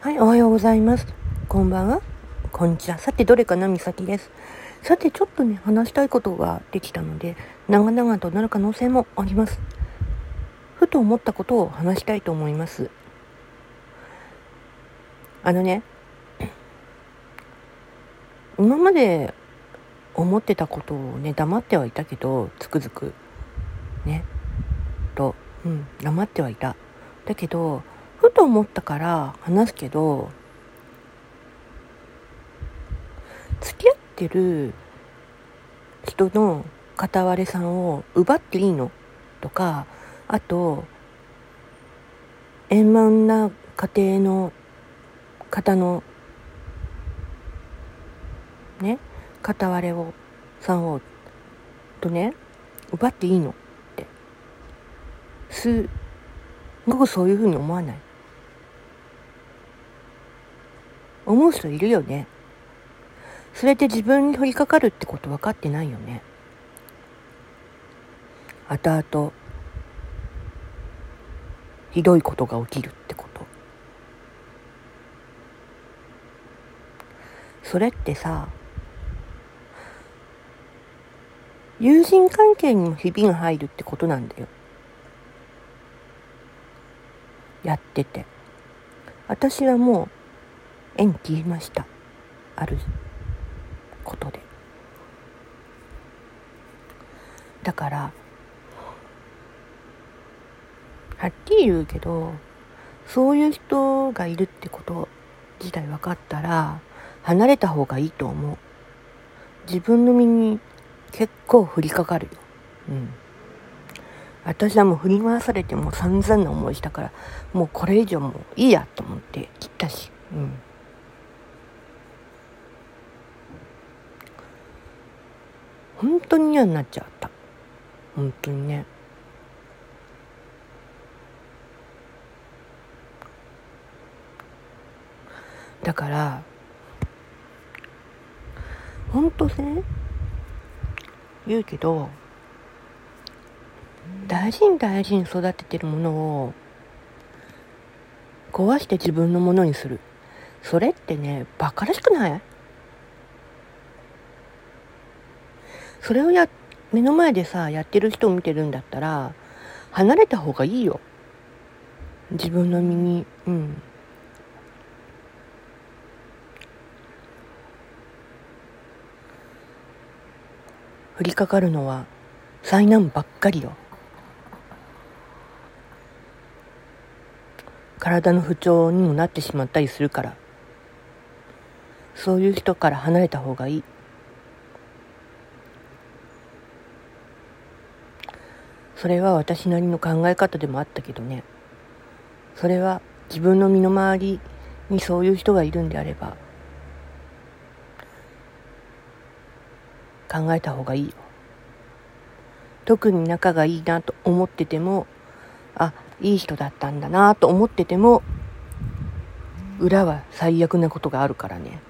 はい、おはようございます。こんばんは。こんにちは。さて、どれかな？みさきです。さて、ちょっとね、話したいことができたので、長々となる可能性もあります。ふと思ったことを話したいと思います。あのね、今まで思ってたことをね、黙ってはいたけど、つくづく、ね、と、うん、黙ってはいた。だけど、と思ったから話すけど付き合ってる人の片割れさんを奪っていいの？とかあと円満な家庭の方のね片割れをさんをとね奪っていいのって。すごくそういうふうに思わない？思う人いるよね。それで自分に取り掛かるってこと分かってないよね。後々、ひどいことが起きるってこと。それってさ、友人関係にもひびが入るってことなんだよ。やってて。私はもう縁切りました。あることで。だからはっきり言うけどそういう人がいるってこと自体分かったら離れた方がいいと思う。自分の身に結構降りかかるよ。うん。私はもう振り回されても散々な思いしたからもうこれ以上もういいやと思って切ったし。うん。本当に嫌になっちゃった。本当にね。だから本当ね言うけど大事に大事に育ててるものを壊して自分のものにする。それってねバカらしくない？それをや目の前でさやってる人を見てるんだったら離れた方がいいよ。自分の身に。うん。降りかかるのは災難ばっかりよ。体の不調にもなってしまったりするから。そういう人から離れた方がいい。それは私なりの考え方でもあったけどね。それは自分の身の回りにそういう人がいるんであれば考えた方がいいよ。特に仲がいいなと思っててもあいい人だったんだなと思ってても裏は最悪なことがあるからね。